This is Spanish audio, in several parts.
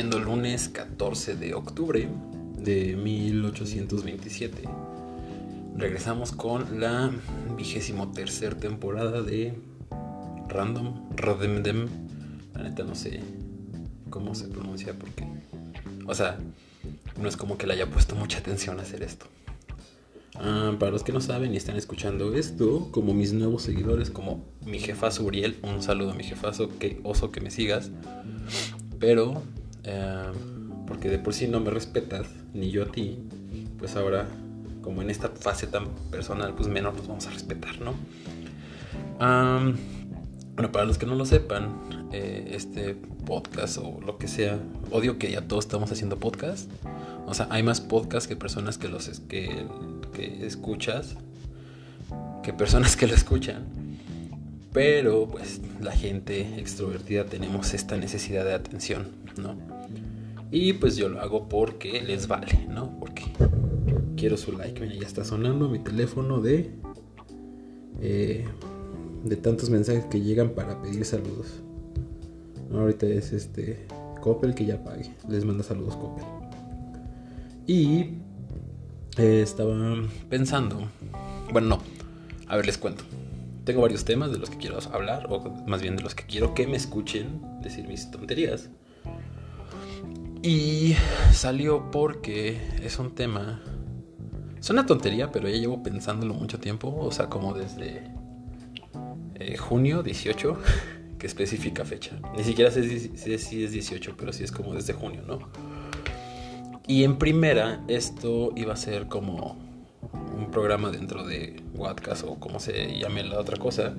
siendo el lunes 14 de octubre de 1827. Regresamos con la vigésimo tercer temporada de Random Redemdem. La neta no sé cómo se pronuncia porque, o sea, no es como que le haya puesto mucha atención a hacer esto. Ah, para los que no saben y están escuchando esto, como mis nuevos seguidores, como mi jefazo Uriel, un saludo a mi jefazo, que oso que me sigas. Pero, eh, porque de por sí no me respetas, ni yo a ti, pues ahora, como en esta fase tan personal, pues menos nos vamos a respetar, ¿no? bueno, para los que no lo sepan, eh, este podcast o lo que sea, odio que ya todos estamos haciendo podcast. O sea, hay más podcasts que personas que los que, que escuchas, que personas que lo escuchan. Pero pues la gente extrovertida tenemos esta necesidad de atención, ¿no? Y pues yo lo hago porque les vale, ¿no? Porque quiero su like. Mira, ya está sonando mi teléfono de... Eh, de tantos mensajes que llegan para pedir saludos. Ahorita es este Coppel que ya pague. Les manda saludos Coppel. Y eh, estaba pensando. Bueno, no. A ver, les cuento. Tengo varios temas de los que quiero hablar, o más bien de los que quiero que me escuchen decir mis tonterías. Y salió porque es un tema. Es una tontería, pero ya llevo pensándolo mucho tiempo. O sea, como desde eh, junio 18, que especifica fecha. Ni siquiera sé si, es 18, pero sí es como desde junio, ¿no? Y en primera, esto iba a ser como un programa dentro de Podcast o como se llame la otra cosa.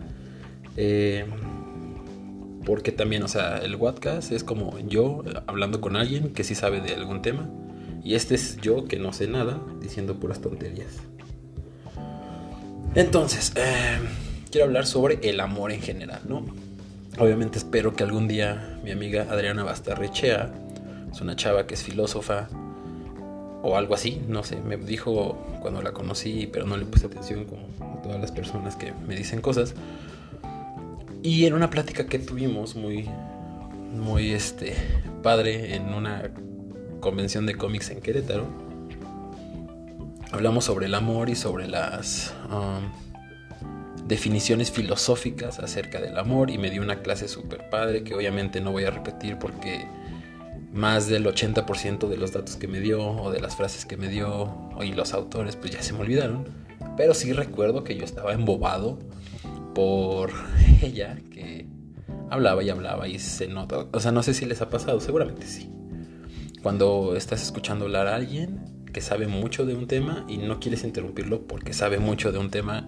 Eh, porque también, o sea, el Podcast es como yo hablando con alguien que sí sabe de algún tema. Y este es yo que no sé nada diciendo puras tonterías. Entonces, eh, quiero hablar sobre el amor en general, ¿no? Obviamente espero que algún día mi amiga Adriana Bastarrechea, es una chava que es filósofa o algo así, no sé, me dijo cuando la conocí, pero no le puse atención como todas las personas que me dicen cosas. Y en una plática que tuvimos muy muy este padre en una convención de cómics en Querétaro, hablamos sobre el amor y sobre las um, definiciones filosóficas acerca del amor y me dio una clase súper padre que obviamente no voy a repetir porque más del 80% de los datos que me dio o de las frases que me dio y los autores pues ya se me olvidaron. Pero sí recuerdo que yo estaba embobado por ella que hablaba y hablaba y se nota. O sea, no sé si les ha pasado, seguramente sí. Cuando estás escuchando hablar a alguien que sabe mucho de un tema y no quieres interrumpirlo porque sabe mucho de un tema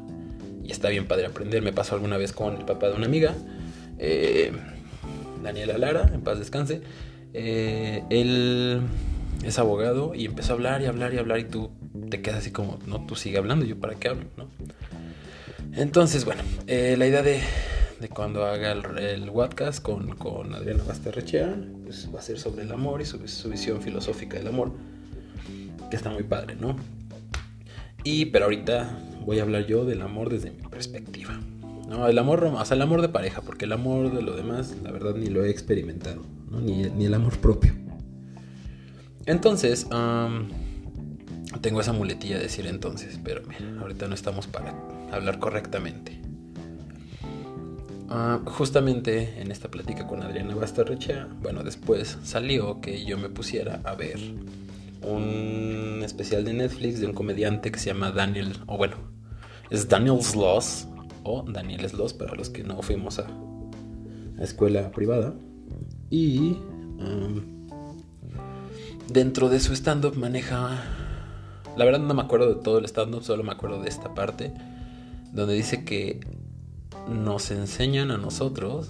y está bien padre aprender. Me pasó alguna vez con el papá de una amiga, eh, Daniela Lara, en paz descanse. Eh, él es abogado y empezó a hablar y hablar y hablar y tú te quedas así como, no, tú sigue hablando, yo para qué hablo, ¿no? Entonces, bueno, eh, la idea de, de, cuando haga el, el podcast con, con Adriana Basterrechea, pues va a ser sobre el amor y sobre su visión filosófica del amor, que está muy padre, ¿no? Y, pero ahorita voy a hablar yo del amor desde mi perspectiva. No, el amor, o sea, el amor de pareja, porque el amor de lo demás, la verdad, ni lo he experimentado, ni, el amor propio. Entonces, tengo esa muletilla de decir entonces, pero ahorita no estamos para hablar correctamente. Ah, justamente en esta plática con Adriana Bastarrechea, bueno, después salió que yo me pusiera a ver un especial de Netflix de un comediante que se llama Daniel, o bueno, es Daniel Sloss, o Daniel Sloss para los que no fuimos a, escuela privada. Y um, dentro de su stand-up maneja... La verdad no me acuerdo de todo el stand-up, solo me acuerdo de esta parte, donde dice que nos enseñan a nosotros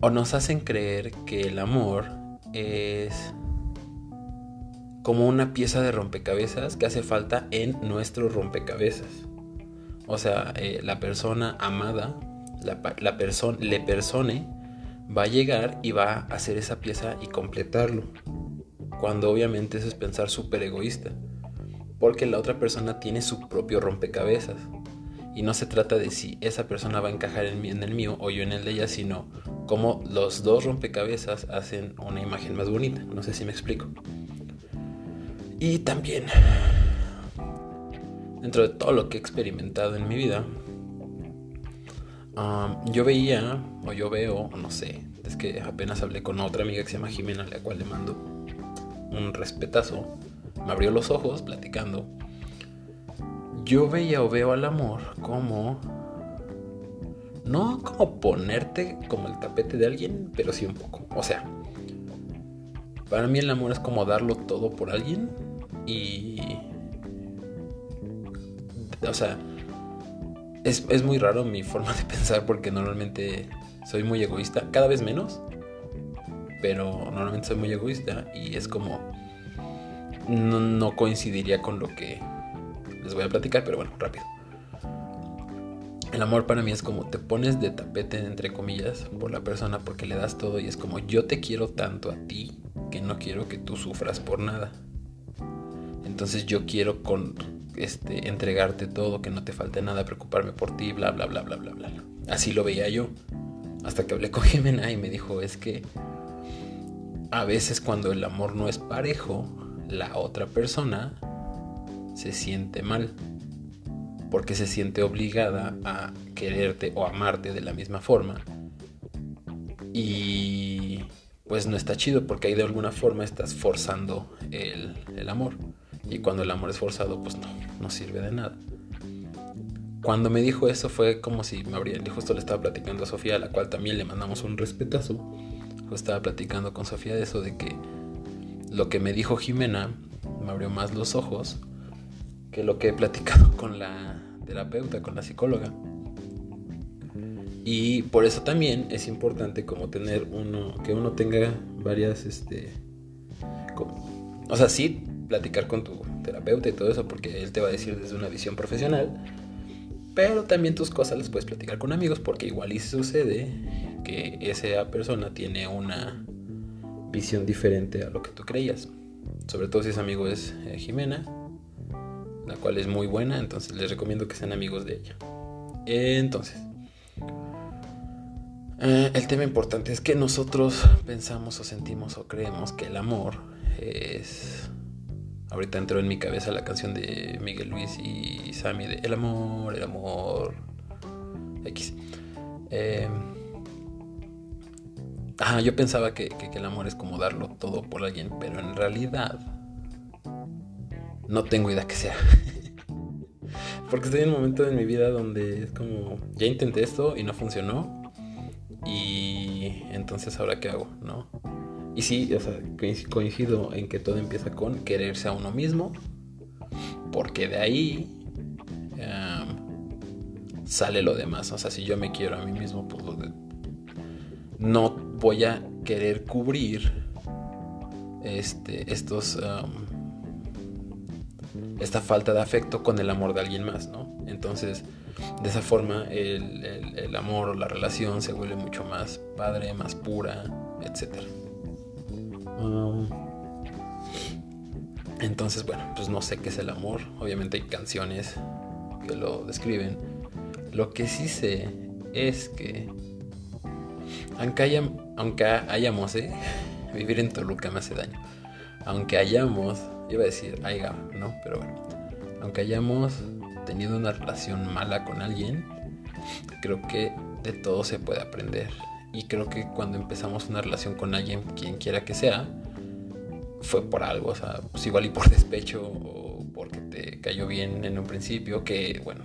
o nos hacen creer que el amor es como una pieza de rompecabezas que hace falta en nuestro rompecabezas. O sea, eh, la persona amada, la, persona, le persone, va a llegar y va a hacer esa pieza y completarlo. Cuando obviamente eso es pensar súper egoísta. Porque la otra persona tiene su propio rompecabezas. Y no se trata de si esa persona va a encajar en, el mío o yo en el de ella, sino cómo los dos rompecabezas hacen una imagen más bonita. No sé si me explico. Y también, dentro de todo lo que he experimentado en mi vida, yo veía, o yo veo, no sé, es que apenas hablé con otra amiga que se llama Jimena, a la cual le mando un respetazo. Me abrió los ojos platicando. Yo veía o veo al amor como no como ponerte como el tapete de alguien, pero sí un poco. O sea, para mí el amor es como darlo todo por alguien y... O sea, es, muy raro mi forma de pensar porque normalmente soy muy egoísta, cada vez menos, pero normalmente soy muy egoísta y es como... no coincidiría con lo que les voy a platicar, pero bueno, rápido. El amor para mí es como te pones de tapete, entre comillas, por la persona porque le das todo y es como yo te quiero tanto a ti que no quiero que tú sufras por nada. Entonces yo quiero este entregarte todo, que no te falte nada, preocuparme por ti, bla bla bla bla bla bla. Así lo veía yo. Hasta que hablé con Jimena y me dijo, es que a veces cuando el amor no es parejo, la otra persona se siente mal porque se siente obligada a quererte o amarte de la misma forma. Y pues no está chido porque ahí de alguna forma estás forzando el, amor. Y cuando el amor es forzado, pues no, no sirve de nada. Cuando me dijo eso fue como si me habría, justo le estaba platicando a Sofía, a la cual también le mandamos un respetazo. Justo estaba platicando con Sofía de eso, de que lo que me dijo Jimena me abrió más los ojos que lo que he platicado con la terapeuta, con la psicóloga. Y por eso también es importante como tener uno, que uno tenga varias, este, o sea, sí, platicar con tu terapeuta y todo eso, porque él te va a decir desde una visión profesional, pero también tus cosas las puedes platicar con amigos, porque igual y sucede que esa persona tiene una visión diferente a lo que tú creías. Sobre todo si ese amigo es eh, Jimena, la cual es muy buena, entonces les recomiendo que sean amigos de ella. Entonces, eh, el tema importante es que nosotros pensamos o sentimos o creemos que el amor es... Ahorita entró en mi cabeza la canción de Miguel Luis y Sammy de El amor, el amor X. Eh, yo pensaba que el amor es como darlo todo por alguien, pero en realidad no tengo idea que sea. Porque estoy en un momento en mi vida donde es como, ya intenté esto y no funcionó. Y entonces ahora qué hago, ¿no? Y sí, o sea, coincido en que todo empieza con quererse a uno mismo. Porque de ahí sale lo demás. O sea, si yo me quiero a mí mismo, pues no voy a querer cubrir este, estos esta falta de afecto con el amor de alguien más, ¿no? Entonces, de esa forma, el, amor o la relación se vuelve mucho más padre, más pura, etc. Entonces, bueno, pues no sé qué es el amor. Obviamente hay canciones que lo describen. Lo que sí sé es que, aunque, aunque hayamos, ¿eh? Vivir en Toluca me hace daño. Aunque hayamos Iba a decir, aiga, ¿no? Pero bueno, aunque hayamos tenido una relación mala con alguien, creo que de todo se puede aprender. Y creo que cuando empezamos una relación con alguien, quien quiera que sea, fue por algo, o sea, pues igual y por despecho o porque te cayó bien en un principio, que bueno,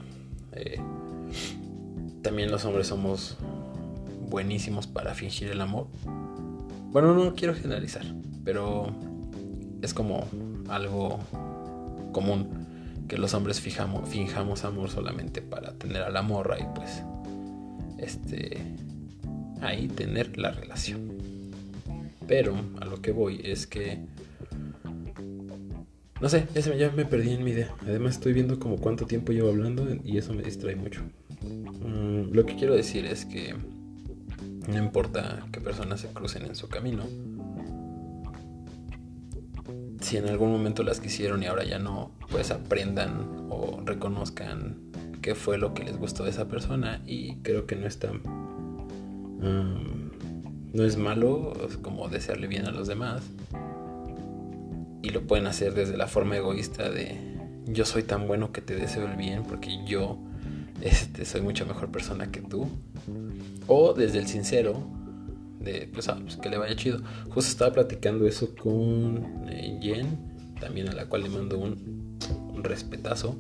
eh, también los hombres somos buenísimos para fingir el amor. Bueno, no quiero generalizar, pero es como algo común que los hombres fijamos, finjamos amor solamente para tener a la morra y pues este ahí tener la relación. Pero a lo que voy es que no sé, ya, me perdí en mi idea. Además estoy viendo como cuánto tiempo llevo hablando y eso me distrae mucho. Mm, lo que quiero decir es que no importa qué personas se crucen en su camino, si en algún momento las quisieron y ahora ya no, pues aprendan o reconozcan qué fue lo que les gustó de esa persona y creo que no está um, no es malo como desearle bien a los demás. Y lo pueden hacer desde la forma egoísta de yo soy tan bueno que te deseo el bien porque yo este, soy mucho mejor persona que tú. O desde el sincero de pues, ah, pues que le vaya chido. Justo estaba platicando eso con eh, Jen, también a la cual le mando un, respetazo.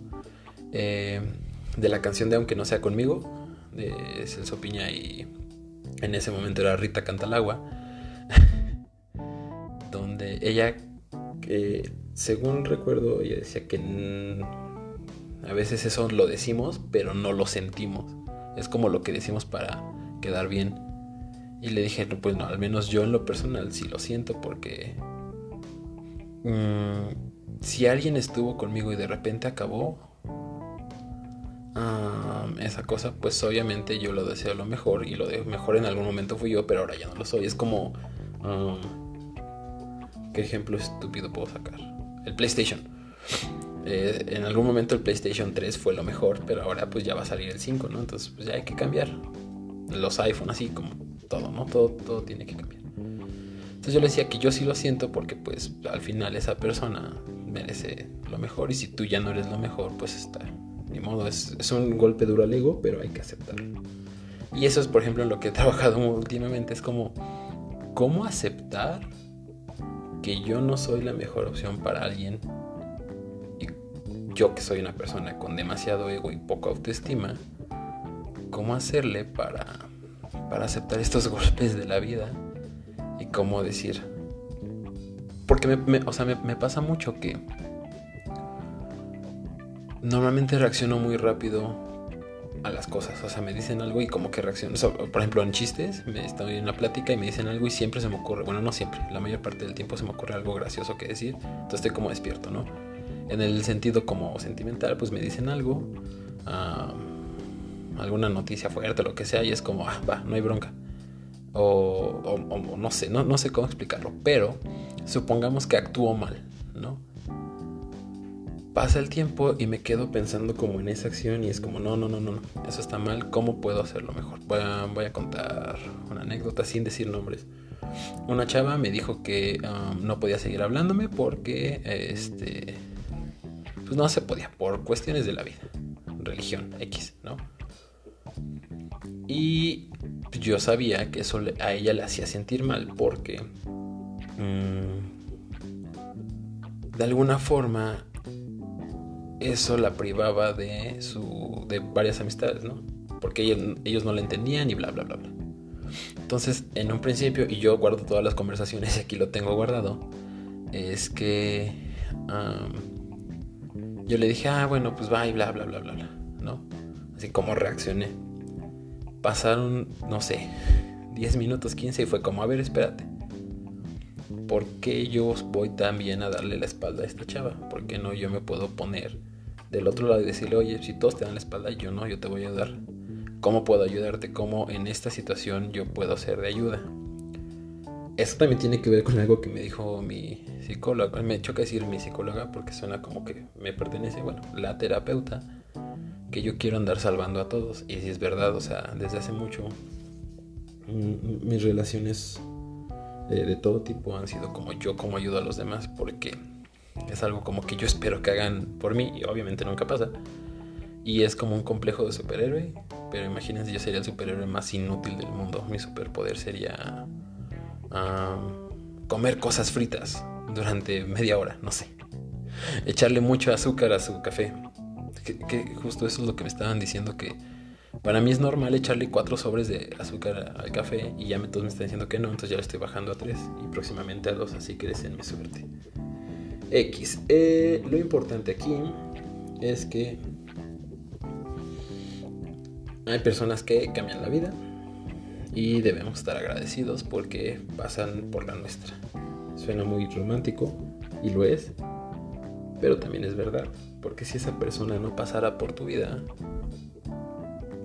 Eh, de la canción de Aunque no sea conmigo, de Celso Piña y en ese momento era Rita Cantalagua, donde ella, según recuerdo, ella decía que a veces eso lo decimos, pero no lo sentimos. Es como lo que decimos para quedar bien. Y le dije, pues no, al menos yo en lo personal sí lo siento porque mm, si alguien estuvo conmigo y de repente acabó, esa cosa, pues obviamente yo lo deseo lo mejor y lo de mejor en algún momento fui yo, pero ahora ya no lo soy. Es como... ¿Qué ejemplo estúpido puedo sacar? El PlayStation. Eh, en algún momento el PlayStation 3 fue lo mejor, pero ahora pues ya va a salir el 5, ¿no? Entonces pues ya hay que cambiar. Los iPhone, así como todo, ¿no? Todo, todo tiene que cambiar. Entonces yo le decía que yo sí lo siento porque pues al final esa persona merece lo mejor y si tú ya no eres lo mejor, pues está ni modo, es, un golpe duro al ego, pero hay que aceptarlo. Y eso es, por ejemplo, en lo que he trabajado últimamente, es como, ¿cómo aceptar que yo no soy la mejor opción para alguien? Yo que soy una persona con demasiado ego y poca autoestima, ¿cómo hacerle para, para aceptar estos golpes de la vida? Y cómo decir... Porque me, o sea, me pasa mucho que normalmente reacciono muy rápido a las cosas. O sea, me dicen algo y como que reacciono. por ejemplo, en chistes, me estoy en una plática y me dicen algo y siempre se me ocurre, bueno, no siempre, la mayor parte del tiempo se me ocurre algo gracioso que decir. Entonces estoy como despierto, ¿no? En el sentido como sentimental, pues me dicen algo, alguna noticia fuerte, lo que sea, y es como, ah, va, no hay bronca. O, o no sé, no, no sé cómo explicarlo, pero supongamos que actúo mal, ¿no? pasa el tiempo y me quedo pensando como en esa acción y es como, no, no, no, no, eso está mal, ¿cómo puedo hacerlo mejor? Voy a, contar una anécdota sin decir nombres. Una chava me dijo que no podía seguir hablándome porque, este, pues no se podía, por cuestiones de la vida, religión, X, ¿no? Y yo sabía que eso a ella le hacía sentir mal porque, mm, de alguna forma, eso la privaba de su de varias amistades, ¿no? Porque ellos, no la entendían y bla bla bla bla. Entonces, en un principio, y yo guardo todas las conversaciones, aquí lo tengo guardado, es que yo le dije, ah, bueno, pues va y bla bla bla bla bla, ¿no? Así como reaccioné. Pasaron, no sé, 10 minutos, 15 y fue como, a ver, espérate. ¿Por qué yo voy tan bien a darle la espalda a esta chava? ¿Por qué no yo me puedo poner del otro lado y decirle, oye, si todos te dan la espalda, yo no, yo te voy a ayudar. ¿Cómo puedo ayudarte? ¿Cómo en esta situación yo puedo ser de ayuda? Eso también tiene que ver con algo que me dijo mi psicóloga. Me choca decir mi psicóloga porque suena como que me pertenece, bueno, la terapeuta, que yo quiero andar salvando a todos. Y si es verdad, o sea, desde hace mucho mis relaciones eh, de todo tipo han sido como yo, como ayudo a los demás, porque es algo como que yo espero que hagan por mí y obviamente nunca pasa. Y es como un complejo de superhéroe, pero imagínense, yo sería el superhéroe más inútil del mundo. Mi superpoder sería comer cosas fritas durante media hora, no sé. Echarle mucho azúcar a su café. Que, justo eso es lo que me estaban diciendo que para mí es normal echarle cuatro sobres de azúcar al café y ya me, todos me están diciendo que no, entonces ya le estoy bajando a tres y próximamente a dos, así que mi suerte. X. Eh, lo importante aquí es que hay personas que cambian la vida y debemos estar agradecidos porque pasan por la nuestra. Suena muy romántico y lo es, pero también es verdad, porque si esa persona no pasara por tu vida,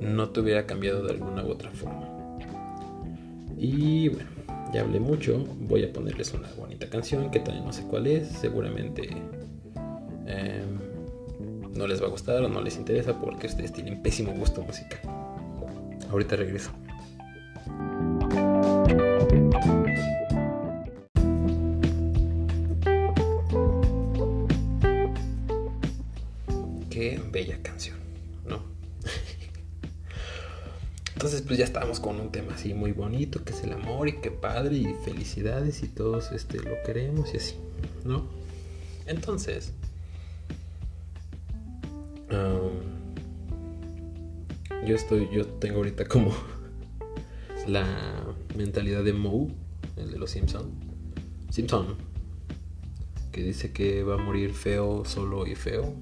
no te hubiera cambiado de alguna u otra forma. Y bueno, ya hablé mucho, voy a ponerles una bonita canción que también no sé cuál es, seguramente em, no les va a gustar o no les interesa porque ustedes tienen pésimo gusto musical. Ahorita regreso. Con un tema así muy bonito, que es el amor y qué padre y felicidades y todos este, lo queremos y así, ¿no? Entonces, yo estoy, yo tengo ahorita como la mentalidad de Moe, el de los Simpson, Simpson, que dice que va a morir feo, solo y feo,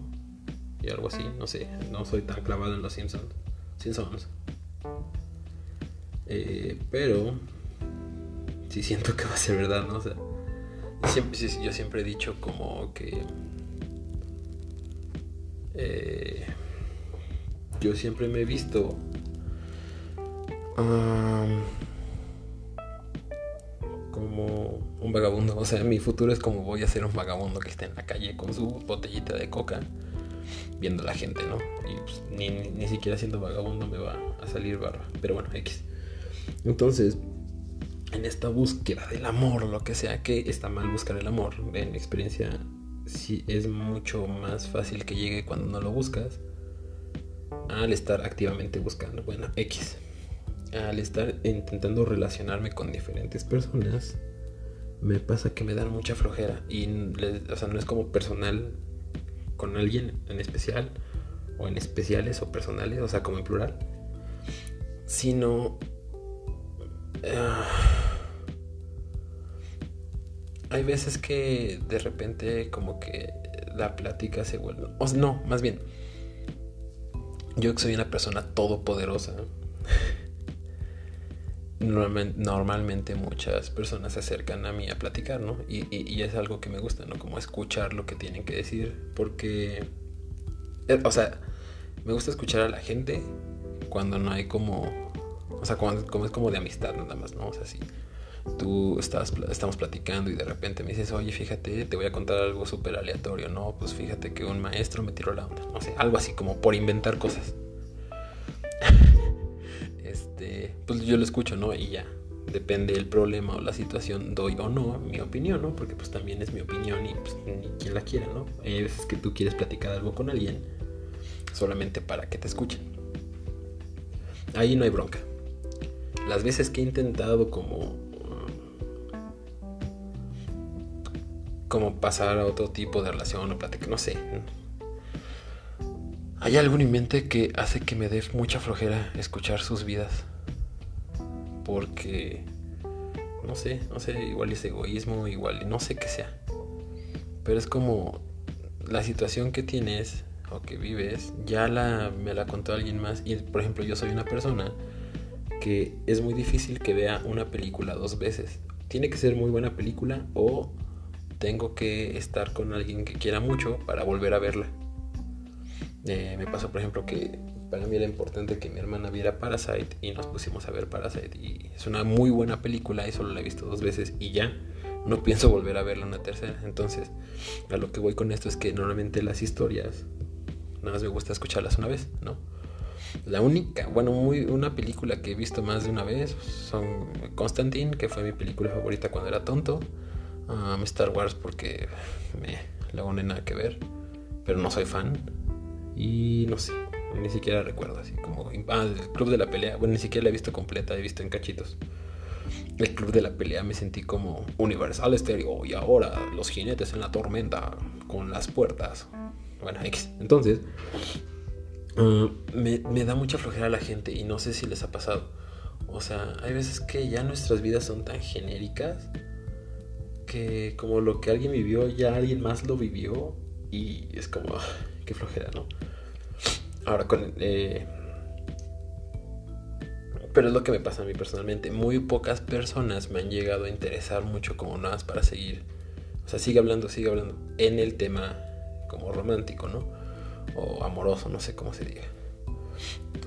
y algo así, no sé, no soy tan clavado en los Simpsons, Simpsons. Eh, pero sí siento que va a ser verdad, ¿no? O sea, siempre, yo siempre he dicho como que eh, yo siempre me he visto como un vagabundo. O sea, mi futuro es como voy a ser un vagabundo que esté en la calle con su botellita de coca viendo a la gente, ¿no? Y pues, ni, ni, siquiera siendo vagabundo me va a salir barba. Pero bueno, X. Entonces, en esta búsqueda del amor lo que sea, que está mal buscar el amor, en mi experiencia sí es mucho más fácil que llegue cuando no lo buscas al estar activamente buscando. Bueno, X. Al estar intentando relacionarme con diferentes personas, me pasa que me dan mucha flojera. Y, o sea, no es como personal con alguien en especial, o en especiales o personales, o sea, como en plural, sino Ah. hay veces que de repente como que la plática se vuelve... O no, más bien. Yo que soy una persona todopoderosa. Normalmente, muchas personas se acercan a mí a platicar, ¿no? Y, y, es algo que me gusta, ¿no? Como escuchar lo que tienen que decir. Porque... Eh, o sea, me gusta escuchar a la gente cuando no hay como o sea, como, es como de amistad nada más, ¿no? O sea, si tú estás, estamos platicando y de repente me dices, oye, fíjate, te voy a contar algo súper aleatorio, ¿no? Pues fíjate que un maestro me tiró la onda, no sé, algo así como por inventar cosas. este, pues yo lo escucho, ¿no? Y ya, depende del problema o la situación, doy o no mi opinión, ¿no? Porque pues también es mi opinión y pues ni quien la quiera, ¿no? Hay veces que tú quieres platicar algo con alguien solamente para que te escuchen. Ahí no hay bronca las veces que he intentado como como pasar a otro tipo de relación o plática, no sé. Hay algo en mi mente que hace que me dé mucha flojera escuchar sus vidas. Porque no sé, no sé, igual es egoísmo, igual no sé qué sea. Pero es como la situación que tienes o que vives, ya la me la contó alguien más y por ejemplo, yo soy una persona que es muy difícil que vea una película dos veces. Tiene que ser muy buena película o tengo que estar con alguien que quiera mucho para volver a verla. Eh, me pasó, por ejemplo, que para mí era importante que mi hermana viera Parasite y nos pusimos a ver Parasite. Y es una muy buena película y solo la he visto dos veces y ya no pienso volver a verla una tercera. Entonces, a lo que voy con esto es que normalmente las historias nada más me gusta escucharlas una vez, ¿no? La única, bueno, muy, una película que he visto más de una vez son Constantine, que fue mi película favorita cuando era tonto. Um, Star Wars porque me luego no nada que ver, pero no soy fan. Y no sé, ni siquiera recuerdo así como... Ah, el Club de la Pelea, bueno, ni siquiera la he visto completa, he visto en cachitos. El Club de la Pelea me sentí como Universal Stereo y ahora los jinetes en la tormenta con las puertas. Bueno, X. Entonces, Mm, me, da mucha flojera a la gente y no sé si les ha pasado. O sea, hay veces que ya nuestras vidas son tan genéricas que como lo que alguien vivió, ya alguien más lo vivió y es como, qué flojera, ¿no? Ahora con... Eh, pero es lo que me pasa a mí personalmente. Muy pocas personas me han llegado a interesar mucho como nada para seguir. O sea, sigue hablando, sigue hablando en el tema como romántico, ¿no? O amoroso, no sé cómo se diga.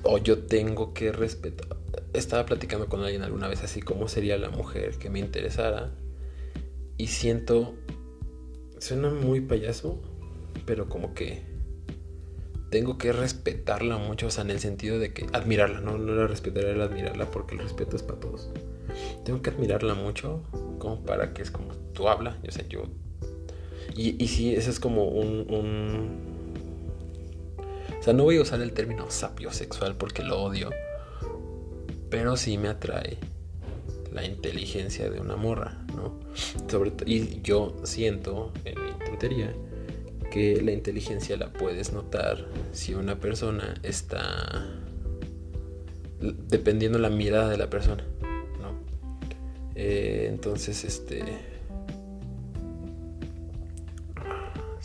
O yo tengo que respetar. Estaba platicando con alguien alguna vez así como sería la mujer que me interesara. Y siento. Suena muy payaso, pero como que tengo que respetarla mucho, o sea, en el sentido de que admirarla, no, no la respetaré, la admirarla porque el respeto es para todos. Tengo que admirarla mucho, como para que es como tú habla, yo sé, yo... Y, y sí, ese es como un, O sea, no voy a usar el término sapiosexual porque lo odio. Pero sí me atrae la inteligencia de una morra, ¿no? Sobre y yo siento en mi tontería que la inteligencia la puedes notar si una persona está dependiendo la mirada de la persona, ¿no? Eh, entonces, este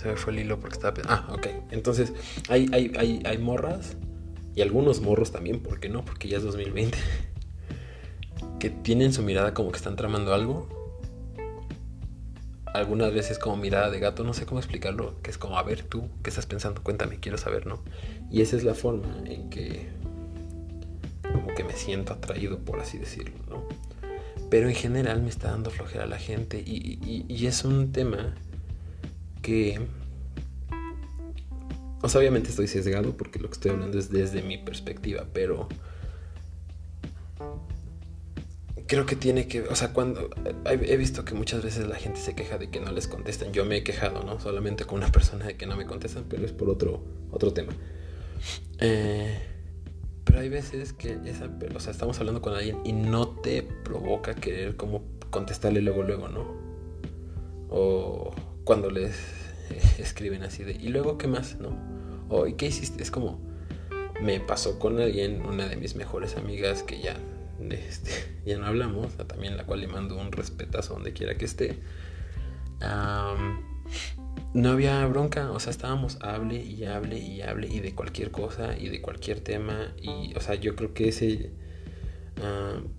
se me fue el hilo porque estaba ah, ok, entonces hay, hay, hay, hay morras y algunos morros también, ¿por qué no? Porque ya es 2020 que tienen su mirada como que están tramando algo. Algunas veces como mirada de gato, no sé cómo explicarlo, que es como, a ver tú, ¿qué estás pensando? Cuéntame, quiero saber, ¿no? Y esa es la forma en que como que me siento atraído, por así decirlo, ¿no? Pero en general me está dando flojera a la gente y, y es un tema que... O sea, obviamente estoy sesgado porque lo que estoy hablando es desde mi perspectiva, pero creo que tiene que, o sea, cuando he visto que muchas veces la gente se queja de que no les contestan. Yo me he quejado, ¿no? Solamente con una persona de que no me contestan, pero es por otro, otro tema. Eh, pero hay veces que esa, o sea, estamos hablando con alguien y no te provoca querer como contestarle luego, luego, ¿no? O cuando les escriben así de, ¿y luego qué más, no? O ¿y qué hiciste? Es como, me pasó con alguien, una de mis mejores amigas que ya este, ya no hablamos, también la cual le mando un respetazo donde quiera que esté. no había bronca, o sea, estábamos hable y hable y hable y de cualquier cosa y de cualquier tema y, o sea, yo creo que ese,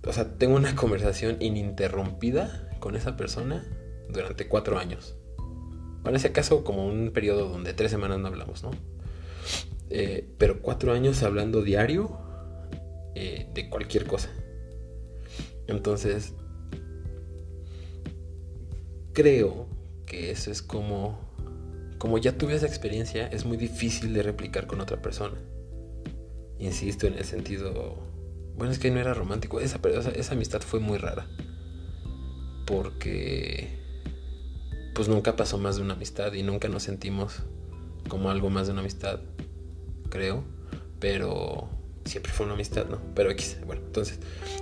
o sea, tengo una conversación ininterrumpida con esa persona durante cuatro años. Bueno, ese caso como un periodo donde tres semanas no hablamos, ¿no? Eh, pero cuatro años hablando diario eh, de cualquier cosa. Entonces, creo que eso es como, como ya tuve esa experiencia, es muy difícil de replicar con otra persona. Insisto en el sentido, bueno, es que no era romántico, esa, esa amistad fue muy rara. Porque, pues nunca pasó más de una amistad y nunca nos sentimos como algo más de una amistad, creo. Pero siempre fue una amistad, ¿no? Pero X, bueno, entonces,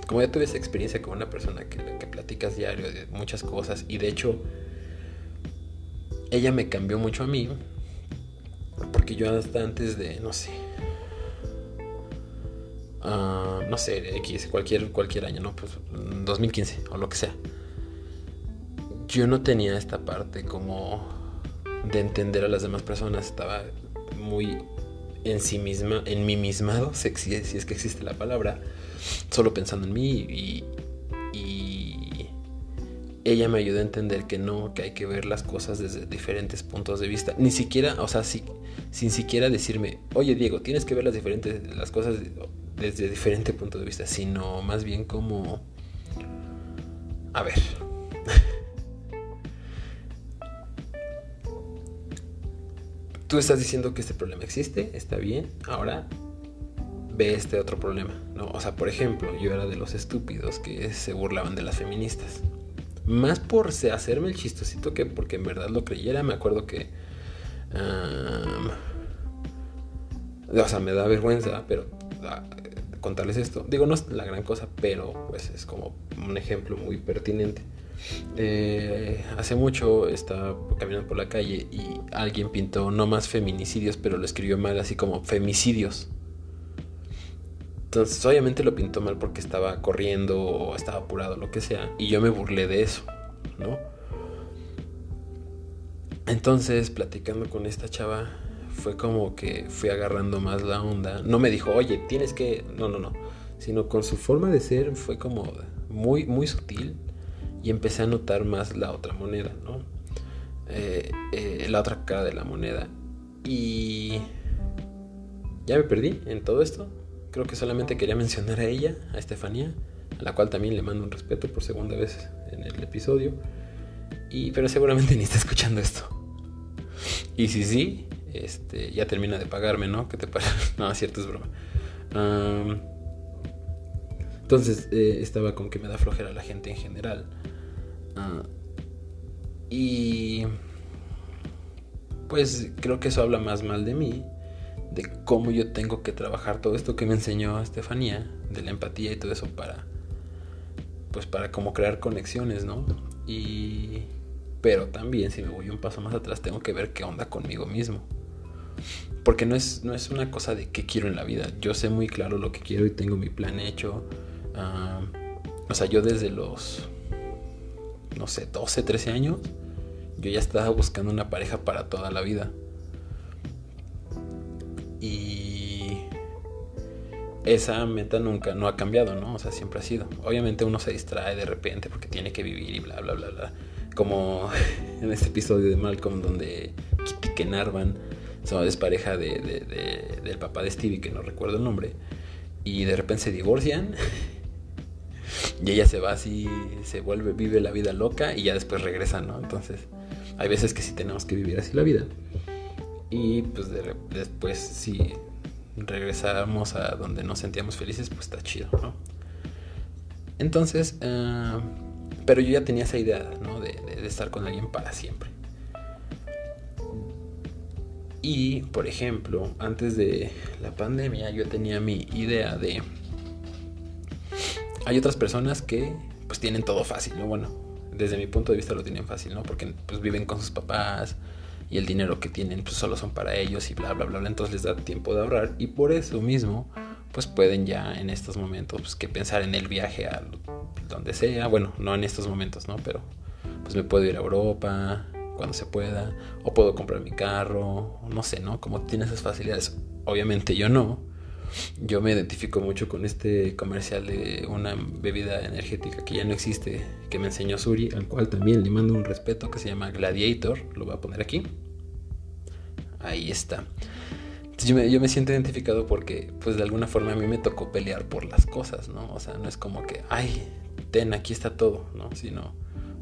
como ya tuve esa experiencia con una persona que, que platicas diario de muchas cosas, y de hecho, ella me cambió mucho a mí, porque yo hasta antes de, no sé, uh, no sé, X, cualquier, cualquier año, ¿no? Pues 2015 o lo que sea. Yo no tenía esta parte como de entender a las demás personas, estaba muy en sí misma, en mí mismado, si, es que existe la palabra, solo pensando en mí y, y ella me ayudó a entender que no, que hay que ver las cosas desde diferentes puntos de vista. Ni siquiera, o sea, sin siquiera decirme, oye Diego, tienes que ver las, diferentes, las cosas desde diferente punto de vista, sino más bien como, a ver, tú estás diciendo que este problema existe, está bien, ahora ve este otro problema, ¿no? O sea, por ejemplo, yo era de los estúpidos que se burlaban de las feministas. Más por hacerme el chistosito que porque en verdad lo creyera, me acuerdo que... o sea, me da vergüenza, pero ah, contarles esto. Digo, no es la gran cosa, pero pues es como un ejemplo muy pertinente. Eh, hace mucho estaba caminando por la calle y alguien pintó no más feminicidios, pero lo escribió mal, así como femicidios. Entonces, obviamente lo pintó mal porque estaba corriendo o estaba apurado, lo que sea. Y yo me burlé de eso, ¿no? Entonces, platicando con esta chava, fue como que fui agarrando más la onda. No me dijo, oye, tienes que. No, no, no. Sino con su forma de ser fue como muy, muy sutil y empecé a notar más la otra moneda, ¿no? Eh, eh, la otra cara de la moneda. Y ya me perdí en todo esto. Creo que solamente quería mencionar a ella, a Estefanía, a la cual también le mando un respeto por segunda vez en el episodio. Y, pero seguramente ni está escuchando esto. Y si sí, este, ya termina de pagarme, ¿no? ¿Qué te parece? No, cierto, es broma. entonces, eh, estaba con que me da flojera la gente en general. Ah, y pues creo que eso habla más mal de mí de cómo yo tengo que trabajar todo esto que me enseñó Estefanía, de la empatía y todo eso para, pues para como crear conexiones, ¿no? Y, pero también si me voy un paso más atrás tengo que ver qué onda conmigo mismo. Porque no es, no es una cosa de qué quiero en la vida. Yo sé muy claro lo que quiero y tengo mi plan hecho. Ah, o sea, yo desde los, no sé, 12, 13 años, yo ya estaba buscando una pareja para toda la vida. Y esa meta nunca, no ha cambiado, ¿no? O sea, siempre ha sido. Obviamente uno se distrae de repente porque tiene que vivir y bla, bla, bla, bla. Como en este episodio de Malcolm donde Kitty Kenarvan es pareja de, del papá de Stevie, que no recuerdo el nombre. Y de repente se divorcian. Y ella se va así, se vuelve, vive la vida loca y ya después regresa, ¿no? Entonces, hay veces que sí tenemos que vivir así la vida. Y pues después si regresamos a donde nos sentíamos felices, pues está chido, ¿no? Entonces, ah, pero yo ya tenía esa idea, ¿no? De, estar con alguien para siempre. Y, por ejemplo, antes de la pandemia yo tenía mi idea de... Hay otras personas que pues tienen todo fácil, ¿no? Bueno, desde mi punto de vista lo tienen fácil, ¿no? Porque pues viven con sus papás, y el dinero que tienen pues solo son para ellos y bla bla bla, bla entonces les da tiempo de ahorrar y por eso mismo pues pueden ya en estos momentos pues que pensar en el viaje a donde sea, bueno, no en estos momentos, ¿no? Pero pues me puedo ir a Europa cuando se pueda o puedo comprar mi carro, no sé, ¿no? Como tiene esas facilidades. Obviamente yo no. Yo me identifico mucho con este comercial de una bebida energética que ya no existe, que me enseñó Suri, al cual también le mando un respeto, que se llama Gladiator, lo voy a poner aquí. Ahí está. Yo me, yo me, siento identificado porque, pues de alguna forma a mí me tocó pelear por las cosas, ¿no? O sea, no es como que, ay, ten, aquí está todo, ¿no? Sino,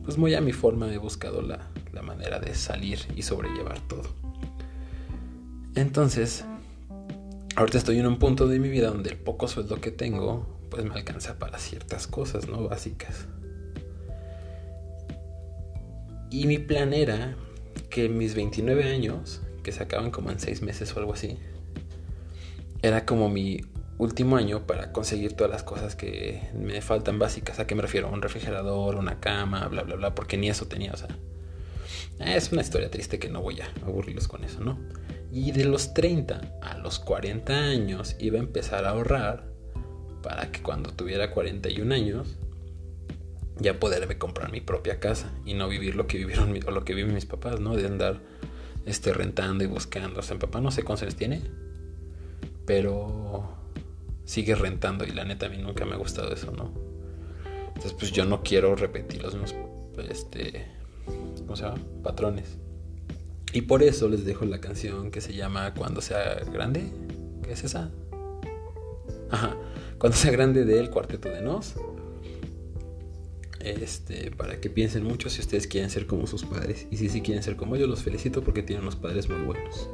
pues muy a mi forma he buscado la, la manera de salir y sobrellevar todo. Entonces, ahorita estoy en un punto de mi vida donde el poco sueldo que tengo, pues me alcanza para ciertas cosas, ¿no? Básicas. Y mi plan era que mis 29 años que se acaban como en seis meses o algo así. Era como mi último año para conseguir todas las cosas que me faltan básicas. ¿A qué me refiero? Un refrigerador, una cama, bla, bla, bla, porque ni eso tenía, o sea. Es una historia triste que no voy a aburrirlos con eso, ¿no? Y de los 30 a los 40 años iba a empezar a ahorrar para que cuando tuviera 41 años ya poderme comprar mi propia casa y no vivir lo que vivieron o lo que viven mis papás, ¿no? De andar esté rentando y buscando. O sea, mi papá no sé cuántos años tiene, pero sigue rentando y la neta a mí nunca me ha gustado eso, ¿no? Entonces, pues yo no quiero repetir los mismos, este, ¿cómo se llama? Patrones. Y por eso les dejo la canción que se llama Cuando sea grande. ¿Qué es esa? Ajá. Cuando sea grande del Cuarteto de Nos. Este, para que piensen mucho si ustedes quieren ser como sus padres. Y si sí quieren ser como ellos, los felicito porque tienen unos padres muy buenos.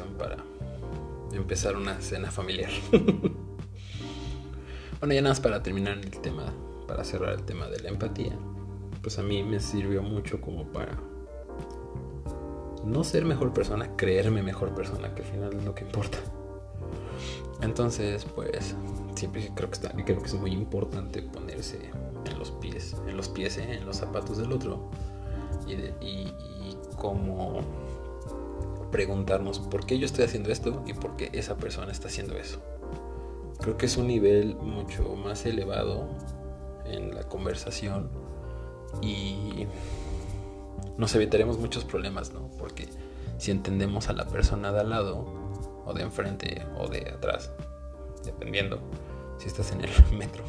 Para empezar una cena familiar. bueno, ya nada más para terminar el tema, para cerrar el tema de la empatía pues a mí me sirvió mucho como para no ser mejor persona, creerme mejor persona, que al final es lo que importa. Entonces, pues siempre creo que está, creo que es muy importante ponerse en los pies, en los pies, ¿eh? en los zapatos del otro y como preguntarnos por qué yo estoy haciendo esto y por qué esa persona está haciendo eso. Creo que es un nivel mucho más elevado en la conversación y nos evitaremos muchos problemas, ¿no? Porque si entendemos a la persona de al lado, o de enfrente, o de atrás, dependiendo si estás en el metro,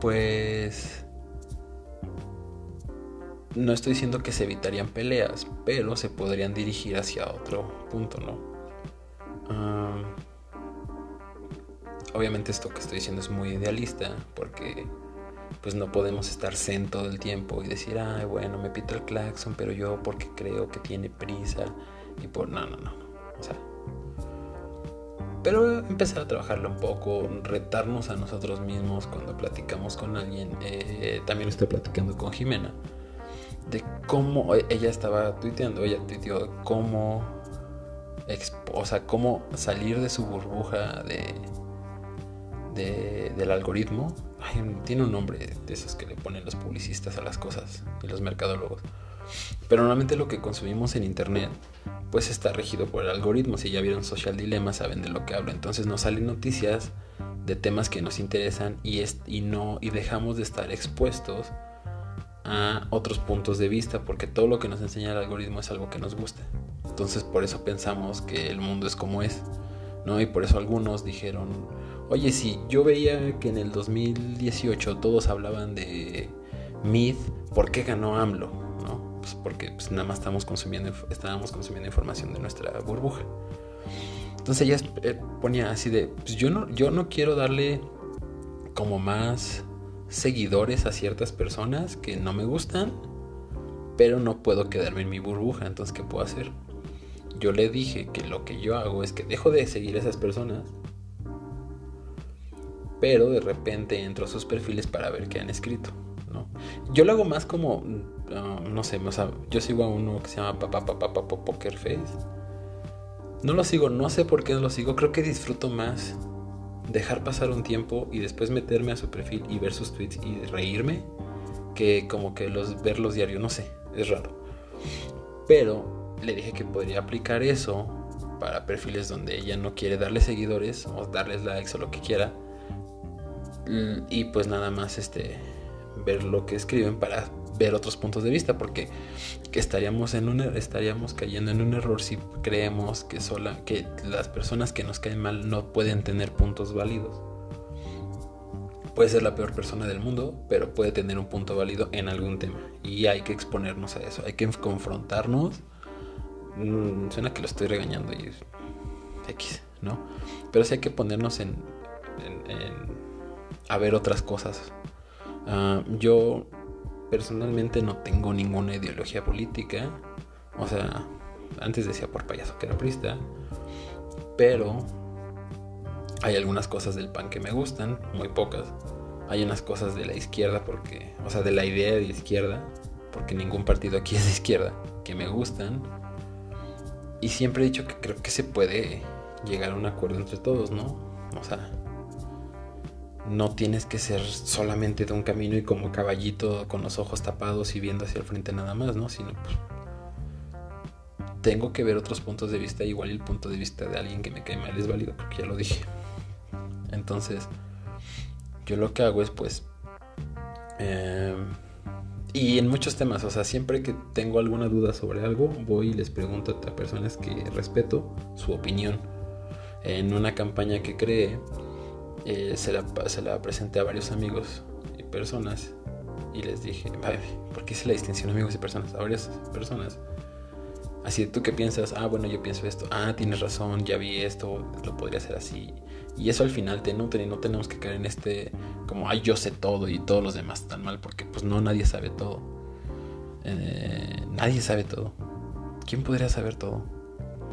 pues no estoy diciendo que se evitarían peleas, pero se podrían dirigir hacia otro punto, ¿no? obviamente esto que estoy diciendo es muy idealista, porque pues no podemos estar zen todo el tiempo y decir, ay, bueno, me pito el claxon, pero yo porque creo que tiene prisa y por... No, no, no, O sea, pero empezar a trabajarlo un poco, retarnos a nosotros mismos cuando platicamos con alguien. Eh, también estoy platicando con Jimena de cómo e, ella estaba tuiteando, ella tuiteó cómo, o sea, cómo salir de su burbuja de, del algoritmo. tiene un nombre de esos que le ponen los publicistas a las cosas y los mercadólogos. Pero normalmente lo que consumimos en internet pues está regido por el algoritmo. Si ya vieron Social Dilemma saben de lo que hablo. Entonces nos salen noticias de temas que nos interesan y, y, no, y dejamos de estar expuestos a otros puntos de vista porque todo lo que nos enseña el algoritmo es algo que nos gusta. Entonces por eso pensamos que el mundo es como es. ¿no? Y por eso algunos dijeron, oye, si yo veía que en el 2018 todos hablaban de Myth, ¿por qué ganó AMLO? ¿no? Pues porque pues, nada más estamos consumiendo, estábamos consumiendo información de nuestra burbuja. Entonces ella eh, ponía así de, pues yo no, yo no quiero darle como más seguidores a ciertas personas que no me gustan, pero no puedo quedarme en mi burbuja, entonces ¿qué puedo hacer? Yo le dije que lo que yo hago es que dejo de seguir a esas personas, pero de repente entro a sus perfiles para ver qué han escrito, ¿no? Yo lo hago más como, uh, no sé, o sea, yo sigo a uno que se llama Papá Poker Face. No lo sigo, no sé por qué no lo sigo, creo que disfruto más dejar pasar un tiempo y después meterme a su perfil y ver sus tweets y reírme que como que los verlos diario, no sé, es raro. Pero le dije que podría aplicar eso para perfiles donde ella no quiere darle seguidores o darles likes o lo que quiera. Y pues nada más este ver lo que escriben para ver otros puntos de vista porque estaríamos en un estaríamos cayendo en un error si creemos que sola que las personas que nos caen mal no pueden tener puntos válidos. Puede ser la peor persona del mundo pero puede tener un punto válido en algún tema y hay que exponernos a eso hay que confrontarnos. Mm, suena que lo estoy regañando y X no pero sí hay que ponernos en, a ver otras cosas. Ah, yo personalmente no tengo ninguna ideología política. O sea, antes decía por payaso que era prista. Pero hay algunas cosas del PAN que me gustan, muy pocas. Hay unas cosas de la izquierda porque, o sea, de la idea de izquierda, porque ningún partido aquí es de izquierda, que me gustan. Y siempre he dicho que creo que se puede llegar a un acuerdo entre todos, ¿no? O sea, no tienes que ser solamente de un camino y como caballito con los ojos tapados y viendo hacia el frente nada más, ¿no? Sino pues tengo que ver otros puntos de vista, igual el punto de vista de alguien que me cae mal es válido, porque ya lo dije. Entonces, yo lo que hago es pues... Em, y en muchos temas, o sea, siempre que tengo alguna duda sobre algo, voy y les pregunto a personas que respeto su opinión. En una campaña que cree eh, se, la, se, la, presenté a varios amigos y personas y les dije, ¿por qué hice la distinción amigos y personas? A varias personas. Así, ¿tú qué piensas? Ah, bueno, yo pienso esto. Ah, tienes razón, ya vi esto, lo podría hacer así. Y eso al final no tenemos que caer en este, como, ay, yo sé todo y todos los demás están mal, porque pues no, nadie sabe todo. Eh, nadie sabe todo. ¿Quién podría saber todo?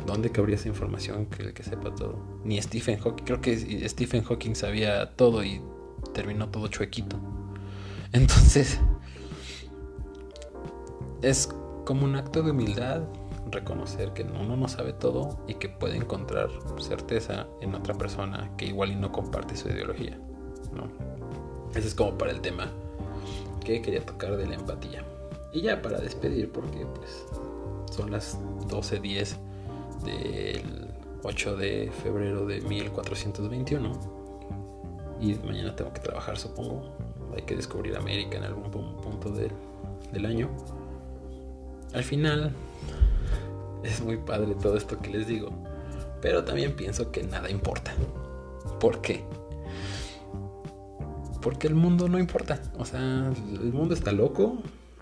¿Dónde cabría esa información que el que sepa todo? Ni Stephen Hawking, creo que Stephen Hawking sabía todo y terminó todo chuequito. Entonces, es como un acto de humildad reconocer que uno no sabe todo y que puede encontrar certeza en otra persona que igual y no comparte su ideología. ¿no? Ese es como para el tema que quería tocar de la empatía. Y ya para despedir, porque pues son las 12.10 del 8 de febrero de 1421. Y mañana tengo que trabajar, supongo. Hay que descubrir América en algún punto del, del año. Al final, es muy padre todo esto que les digo. Pero también pienso que nada importa. ¿Por qué? Porque el mundo no importa. O sea, el mundo está loco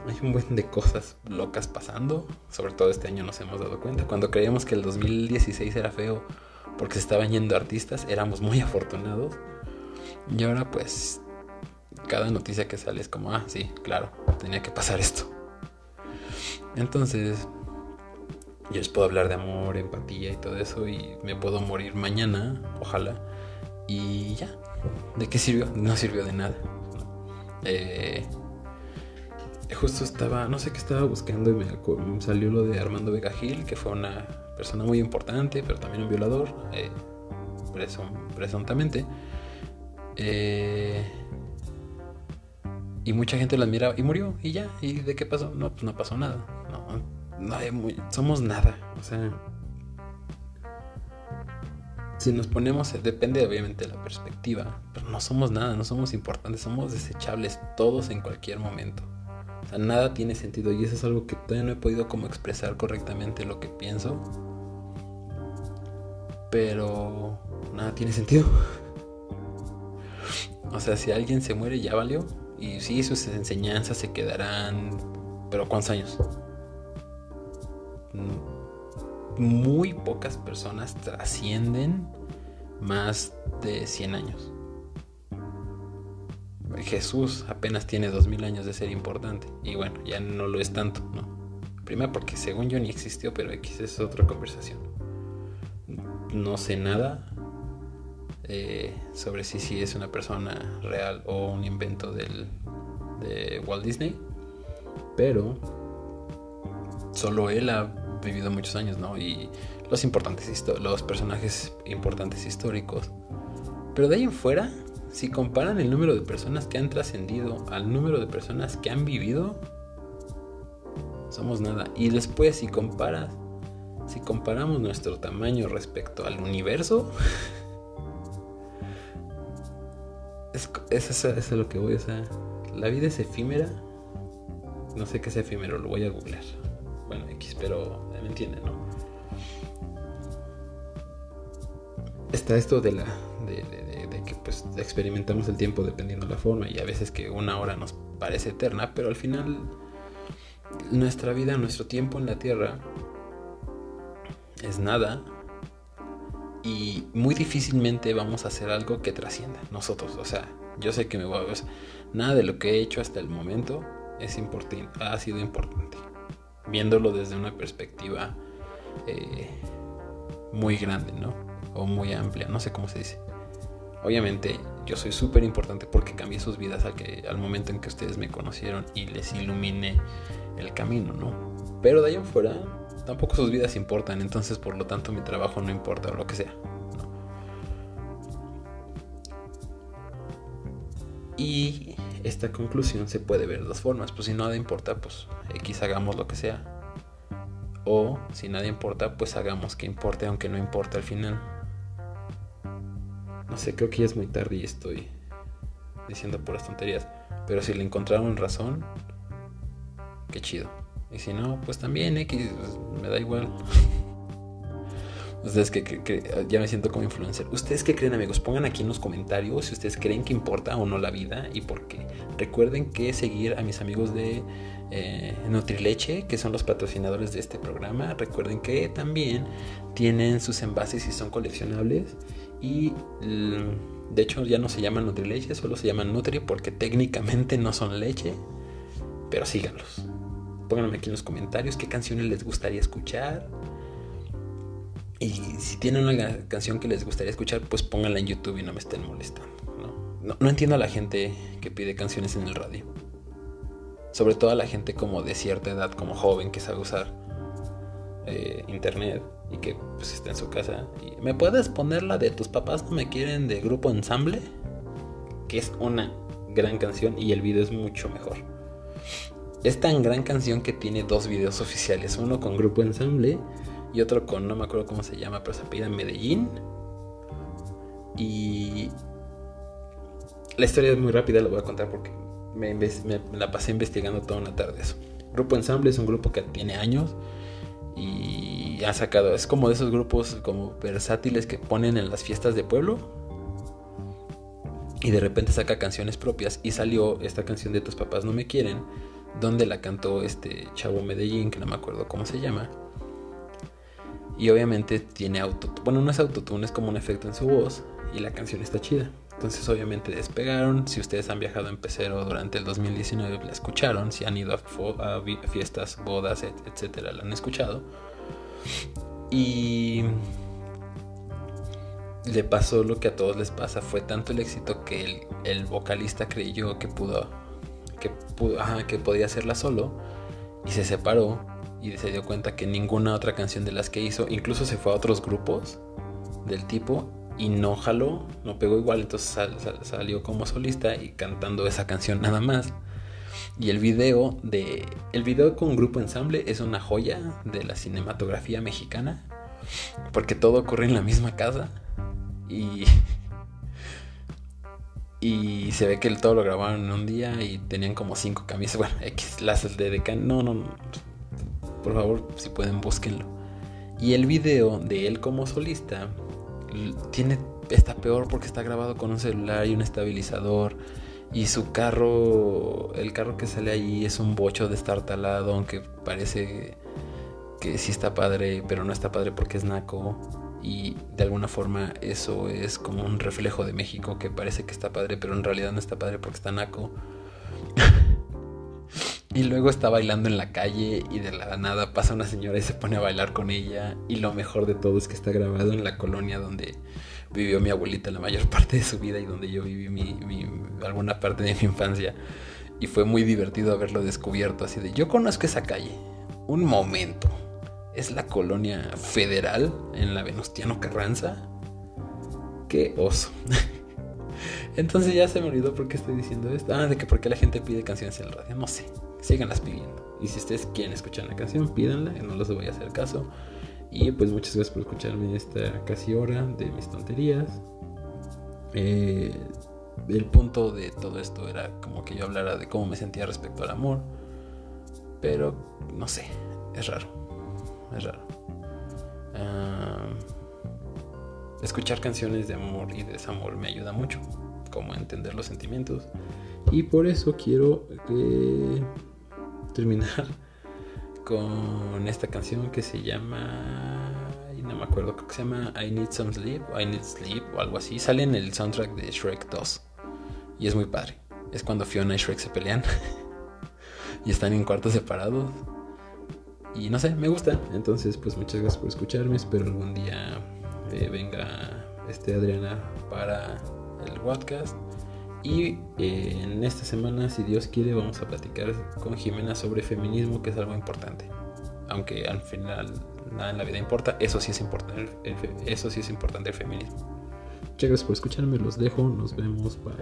hay un buen de cosas locas pasando. Sobre todo este año nos hemos dado cuenta. Cuando creíamos que el 2016 era feo porque se estaban yendo artistas, éramos muy afortunados. Y ahora pues cada noticia que sale es como, ah, sí, claro, tenía que pasar esto. Entonces, Yo les puedo hablar de amor, empatía y todo eso y me puedo morir mañana, ojalá. Y ya. ¿De qué sirvió? No sirvió de nada. Eh, justo estaba, no sé qué estaba buscando y me, salió lo de Armando Vega Gil, que fue una persona muy importante, pero también un violador, eh, presuntamente. Eh, y mucha gente lo admiraba y murió y ya. ¿Y de qué pasó? No, pues no pasó nada. No, no somos nada. O sea, si nos ponemos, depende obviamente de la perspectiva, pero no somos nada, no somos importantes, somos desechables todos en cualquier momento. O sea, nada tiene sentido y eso es algo que todavía no he podido como expresar correctamente lo que pienso. Pero nada tiene sentido. O sea, si alguien se muere ya valió. Y sí, sus enseñanzas se quedarán... Pero ¿cuántos años? Muy pocas personas trascienden más de 100 años. Jesús apenas tiene 2000 años de ser importante. Y bueno, ya no lo es tanto, ¿no? Primero porque según yo ni existió, pero X es otra conversación. No sé nada eh, sobre si, si es una persona real o un invento del, de Walt Disney. Pero solo él ha vivido muchos años, ¿no? Y los importantes los personajes importantes históricos. Pero de ahí en fuera, si comparan el número de personas que han trascendido al número de personas que han vivido, somos nada. Y después si comparas, si comparamos nuestro tamaño respecto al universo, es, es, es, lo que voy, o sea, la vida es efímera. No sé qué es efímero, lo voy a googlear. Bueno, X, pero me entienden, ¿no? Está esto de la. De, pues experimentamos el tiempo dependiendo de la forma. Y a veces que una hora nos parece eterna. Pero al final. Nuestra vida, nuestro tiempo en la tierra. Es nada. Y muy difícilmente vamos a hacer algo que trascienda nosotros. O sea, yo sé que me voy a. nada de lo que he hecho hasta el momento es importante, ha sido importante viéndolo desde una perspectiva eh, muy grande, ¿no? O muy amplia, no sé cómo se dice. Obviamente yo soy súper importante porque cambié sus vidas al, que, al momento en que ustedes me conocieron y les iluminé el camino, ¿no? Pero de ahí en fuera tampoco sus vidas importan, entonces por lo tanto mi trabajo no importa o lo que sea. Y esta conclusión se puede ver de dos formas. Pues si nada importa, pues X hagamos lo que sea. O si nada importa, pues hagamos que importe, aunque no importe al final. No sé, creo que ya es muy tarde y estoy diciendo puras tonterías. Pero si le encontraron razón, qué chido. Y si no, pues también X, me da igual. Ustedes que, ya me siento como influencer. ¿Ustedes qué creen, amigos? Pongan aquí en los comentarios si ustedes creen que importa o no la vida y por qué. Recuerden que seguir a mis amigos de eh, Nutrileche, que son los patrocinadores de este programa. Recuerden que también tienen sus envases y son coleccionables. Y mm, de hecho ya no se llaman Nutrileche, solo se llaman Nutri porque técnicamente no son leche. Pero síganlos. Pónganme aquí en los comentarios qué canciones les gustaría escuchar y si tienen una canción que les gustaría escuchar, pues pónganla en YouTube y no me estén molestando. ¿no? No, entiendo a la gente que pide canciones en el radio. Sobre todo a la gente como de cierta edad, como joven, que sabe usar eh, internet y que pues está en su casa. ¿Me puedes poner la de tus papás no me quieren de grupo ensamble? Que es una gran canción y el video es mucho mejor. Es tan gran canción que tiene dos videos oficiales, uno con grupo ensamble y otro con, no me acuerdo cómo se llama, pero se apellida Medellín. Y la historia es muy rápida, la voy a contar porque me, la pasé investigando toda una tarde eso. Grupo Ensamble es un grupo que tiene años y ha sacado, es como de esos grupos como versátiles que ponen en las fiestas de pueblo y de repente saca canciones propias y salió esta canción de Tus papás no me quieren, donde la cantó este chavo Medellín, que no me acuerdo cómo se llama. Y obviamente tiene auto, bueno, no es autotune, es como un efecto en su voz y la canción está chida. Entonces obviamente despegaron, si ustedes han viajado en Pecero durante el 2019 la escucharon, si han ido a, fiestas, bodas, etcétera, la han escuchado. Y le pasó lo que a todos les pasa. Fue tanto el éxito que el, vocalista creyó que pudo, que, pudo, que podía hacerla solo y se separó y se dio cuenta que ninguna otra canción de las que hizo, incluso se fue a otros grupos del tipo y no jaló, no pegó igual, entonces salió como solista y cantando esa canción nada más. Y el video de el video con grupo ensamble es una joya de la cinematografía mexicana porque todo ocurre en la misma casa y y se ve que todo lo grabaron en un día y tenían como cinco camisas, bueno, X las de Decan, no, no, no, por favor, si pueden búsquenlo. Y el video de él como solista tiene está peor porque está grabado con un celular y un estabilizador y su carro, el carro que sale ahí es un bocho de estar talado aunque parece que sí está padre, pero no está padre porque es naco. Y de alguna forma eso es como un reflejo de México que parece que está padre, pero en realidad no está padre porque está naco. y luego está bailando en la calle y de la nada pasa una señora y se pone a bailar con ella. Y lo mejor de todo es que está grabado en la colonia donde vivió mi abuelita la mayor parte de su vida y donde yo viví mi, alguna parte de mi infancia. Y fue muy divertido haberlo descubierto así de yo conozco esa calle. Un momento. Es la colonia federal en la Venustiano Carranza. Qué oso. Entonces ya se me olvidó por qué estoy diciendo esto. Ah, de que por qué la gente pide canciones en el radio. No sé. Síganlas pidiendo. Y si ustedes quieren escuchar una canción, pídanla. No les voy a hacer caso. Y pues muchas gracias por escucharme esta casi hora de mis tonterías. Eh, el punto de todo esto era como que yo hablara de cómo me sentía respecto al amor. Pero no sé, es raro. Es raro. escuchar canciones de amor y desamor me ayuda mucho. Como entender los sentimientos. Y por eso quiero eh, terminar con esta canción que se llama. No me acuerdo, creo que se llama I Need Some Sleep I Need Sleep o algo así. Sale en el soundtrack de Shrek 2. Y es muy padre. Es cuando Fiona y Shrek se pelean. y están en cuartos separados. Y no sé, me gusta. Entonces, pues muchas gracias por escucharme. Espero algún día venga este Adriana para el podcast. Y eh, en esta semana, si Dios quiere, vamos a platicar con Jimena sobre feminismo, que es algo importante. Aunque al final nada en la vida importa, eso sí es importante, eso sí es importante el feminismo. Muchas gracias por escucharme, los dejo, nos vemos, bye.